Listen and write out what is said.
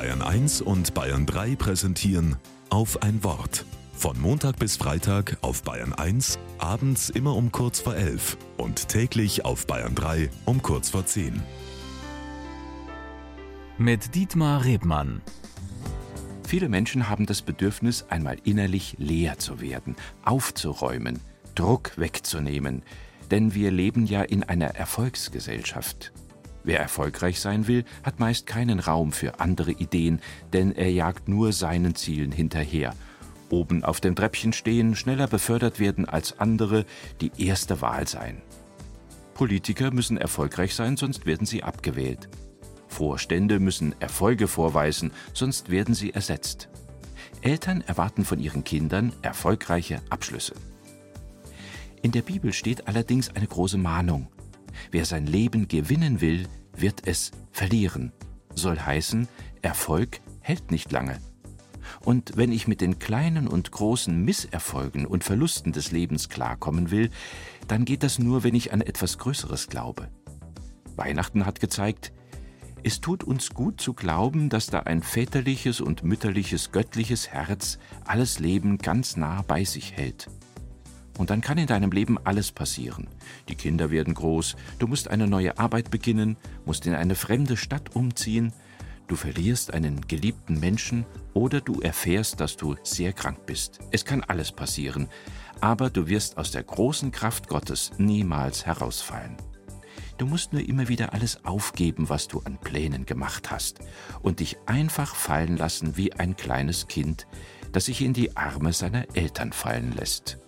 Bayern 1 und Bayern 3 präsentieren auf ein Wort. Von Montag bis Freitag auf Bayern 1, abends immer um kurz vor 11 und täglich auf Bayern 3 um kurz vor 10. Mit Dietmar Rebmann. Viele Menschen haben das Bedürfnis, einmal innerlich leer zu werden, aufzuräumen, Druck wegzunehmen. Denn wir leben ja in einer Erfolgsgesellschaft. Wer erfolgreich sein will, hat meist keinen Raum für andere Ideen, denn er jagt nur seinen Zielen hinterher. Oben auf dem Treppchen stehen, schneller befördert werden als andere, die erste Wahl sein. Politiker müssen erfolgreich sein, sonst werden sie abgewählt. Vorstände müssen Erfolge vorweisen, sonst werden sie ersetzt. Eltern erwarten von ihren Kindern erfolgreiche Abschlüsse. In der Bibel steht allerdings eine große Mahnung. Wer sein Leben gewinnen will, wird es verlieren. Soll heißen, Erfolg hält nicht lange. Und wenn ich mit den kleinen und großen Misserfolgen und Verlusten des Lebens klarkommen will, dann geht das nur, wenn ich an etwas Größeres glaube. Weihnachten hat gezeigt, es tut uns gut zu glauben, dass da ein väterliches und mütterliches göttliches Herz alles Leben ganz nah bei sich hält. Und dann kann in deinem Leben alles passieren. Die Kinder werden groß, du musst eine neue Arbeit beginnen, musst in eine fremde Stadt umziehen, du verlierst einen geliebten Menschen oder du erfährst, dass du sehr krank bist. Es kann alles passieren, aber du wirst aus der großen Kraft Gottes niemals herausfallen. Du musst nur immer wieder alles aufgeben, was du an Plänen gemacht hast, und dich einfach fallen lassen wie ein kleines Kind, das sich in die Arme seiner Eltern fallen lässt.